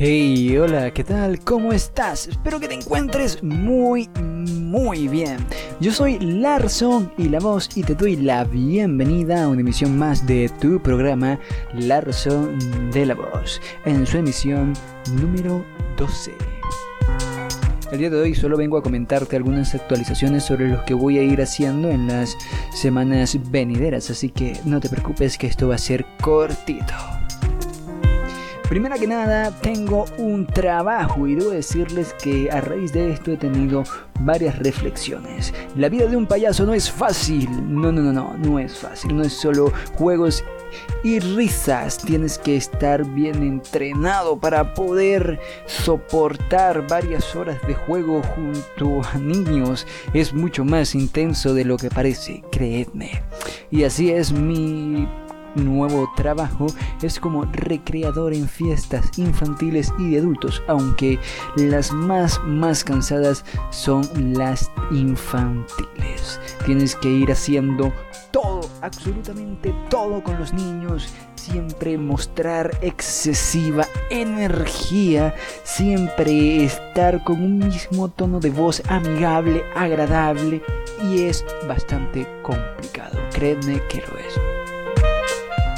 Hey, hola, ¿qué tal? ¿Cómo estás? Espero que te encuentres muy, muy bien. Yo soy Larson y la voz y te doy la bienvenida a una emisión más de tu programa Larson de la voz, en su emisión número 12. El día de hoy solo vengo a comentarte algunas actualizaciones sobre lo que voy a ir haciendo en las semanas venideras, así que no te preocupes que esto va a ser cortito. Primera que nada, tengo un trabajo y debo decirles que a raíz de esto he tenido varias reflexiones. La vida de un payaso no es fácil. No, no, no, no, no es fácil. No es solo juegos y risas. Tienes que estar bien entrenado para poder soportar varias horas de juego junto a niños. Es mucho más intenso de lo que parece, creedme. Y así es mi nuevo trabajo es como recreador en fiestas infantiles y de adultos, aunque las más más cansadas son las infantiles. Tienes que ir haciendo todo, absolutamente todo con los niños, siempre mostrar excesiva energía, siempre estar con un mismo tono de voz amigable, agradable y es bastante complicado. Créeme que lo es.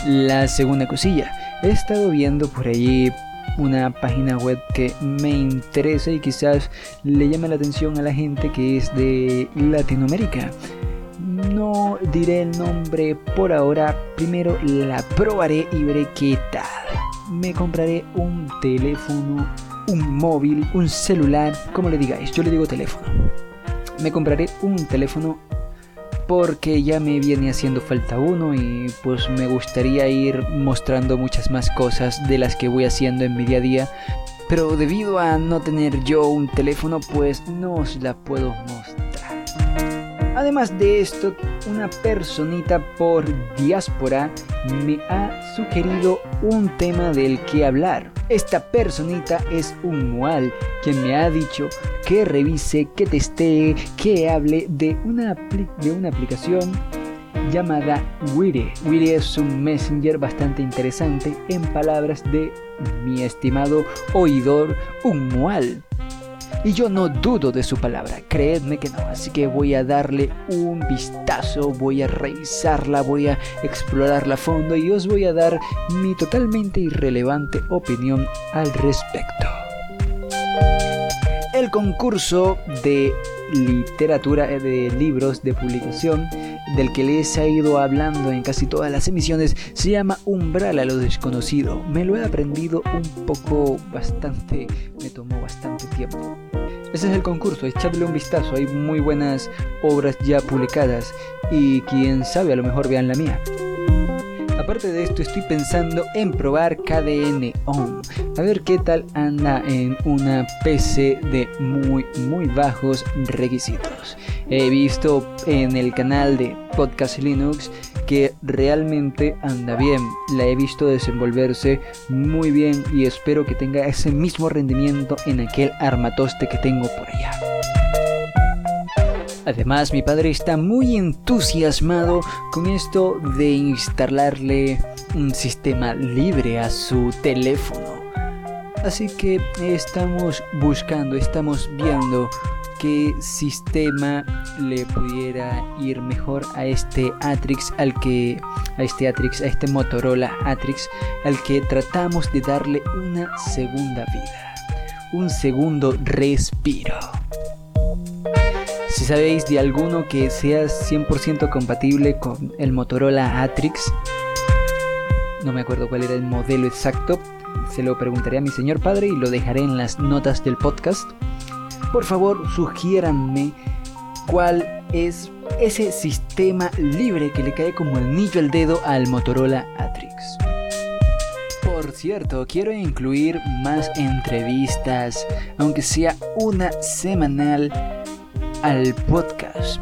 La segunda cosilla, he estado viendo por allí una página web que me interesa y quizás le llame la atención a la gente que es de Latinoamérica. No diré el nombre por ahora, primero la probaré y veré qué tal. Me compraré un teléfono, un móvil, un celular, como le digáis, yo le digo teléfono. Me compraré un teléfono porque ya me viene haciendo falta uno y pues me gustaría ir mostrando muchas más cosas de las que voy haciendo en mi día a día. Pero debido a no tener yo un teléfono pues no os la puedo mostrar. Además de esto, una personita por diáspora me ha sugerido un tema del que hablar. Esta personita es un mual quien me ha dicho que revise, que testee, que hable de una, de una aplicación llamada Wire. Wire es un messenger bastante interesante en palabras de mi estimado oidor, un mual. Y yo no dudo de su palabra, creedme que no, así que voy a darle un vistazo, voy a revisarla, voy a explorarla a fondo y os voy a dar mi totalmente irrelevante opinión al respecto. El concurso de literatura, eh, de libros de publicación, del que les he ido hablando en casi todas las emisiones, se llama Umbral a lo desconocido. Me lo he aprendido un poco bastante, me tomó bastante tiempo. Ese es el concurso, echadle un vistazo, hay muy buenas obras ya publicadas y quién sabe, a lo mejor vean la mía. Aparte de esto, estoy pensando en probar KDN On. A ver qué tal anda en una PC de muy, muy bajos requisitos. He visto en el canal de Podcast Linux que realmente anda bien. La he visto desenvolverse muy bien y espero que tenga ese mismo rendimiento en aquel armatoste que tengo por allá. Además, mi padre está muy entusiasmado con esto de instalarle un sistema libre a su teléfono. Así que estamos buscando, estamos viendo qué sistema le pudiera ir mejor a este Atrix al que a este Atrix, a este Motorola Atrix al que tratamos de darle una segunda vida, un segundo respiro. Sabéis de alguno que sea 100% compatible con el Motorola Atrix, no me acuerdo cuál era el modelo exacto, se lo preguntaré a mi señor padre y lo dejaré en las notas del podcast. Por favor sugiéranme cuál es ese sistema libre que le cae como anillo al dedo al Motorola Atrix. Por cierto, quiero incluir más entrevistas, aunque sea una semanal, al podcast.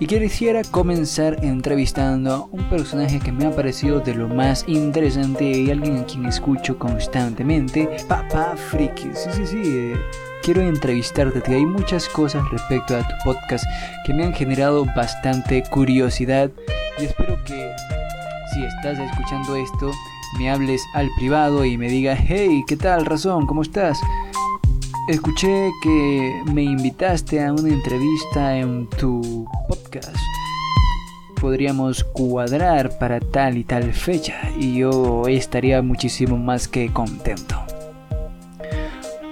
Y quisiera comenzar entrevistando a un personaje que me ha parecido de lo más interesante y alguien a quien escucho constantemente, Papá Friki. Sí, sí, sí. Eh, quiero entrevistarte. Hay muchas cosas respecto a tu podcast que me han generado bastante curiosidad y espero que si estás escuchando esto me hables al privado y me digas, hey, ¿qué tal, Razón? ¿Cómo estás? Escuché que me invitaste a una entrevista en tu podcast. Podríamos cuadrar para tal y tal fecha y yo estaría muchísimo más que contento.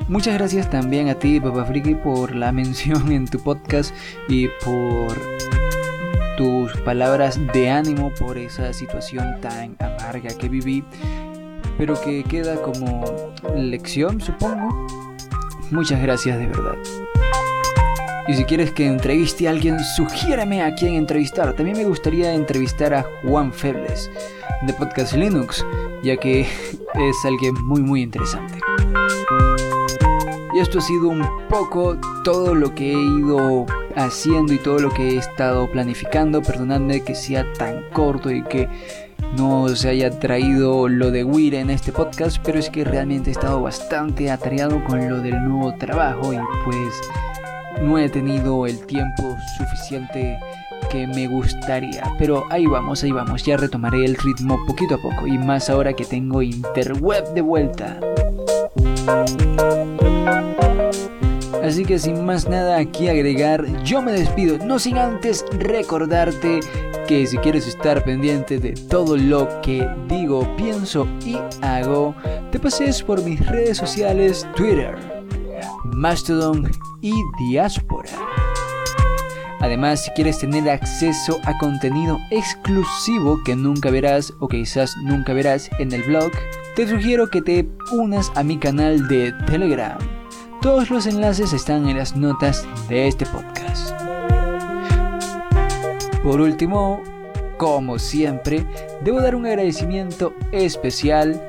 Muchas gracias también a ti, Papa Friki, por la mención en tu podcast y por tus palabras de ánimo por esa situación tan amarga que viví, pero que queda como lección, supongo. Muchas gracias de verdad. Y si quieres que entreviste a alguien, sugiérame a quién entrevistar. También me gustaría entrevistar a Juan Febles de Podcast Linux, ya que es alguien muy muy interesante. Y esto ha sido un poco todo lo que he ido haciendo y todo lo que he estado planificando. Perdonadme que sea tan corto y que no se haya traído lo de Wire en este podcast, pero es que realmente he estado bastante atareado con lo del nuevo trabajo y pues no he tenido el tiempo suficiente que me gustaría. Pero ahí vamos, ahí vamos, ya retomaré el ritmo poquito a poco y más ahora que tengo interweb de vuelta. Así que sin más nada aquí agregar, yo me despido, no sin antes recordarte que si quieres estar pendiente de todo lo que digo, pienso y hago, te pases por mis redes sociales Twitter, Mastodon y Diaspora. Además, si quieres tener acceso a contenido exclusivo que nunca verás o que quizás nunca verás en el blog, te sugiero que te unas a mi canal de Telegram. Todos los enlaces están en las notas de este podcast. Por último, como siempre, debo dar un agradecimiento especial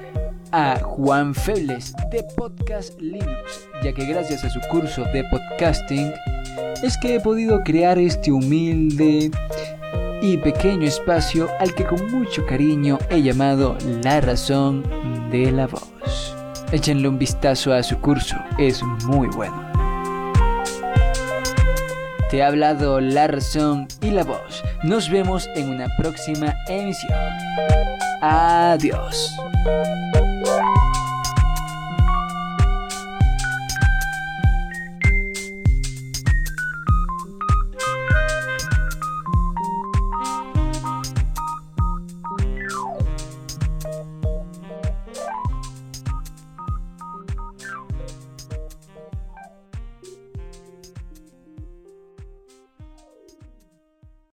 a Juan Febles de Podcast Linux, ya que gracias a su curso de podcasting es que he podido crear este humilde y pequeño espacio al que con mucho cariño he llamado La Razón de la Voz. Échenle un vistazo a su curso, es muy bueno. Te ha hablado La Razón y la Voz. Nos vemos en una próxima emisión. Adiós.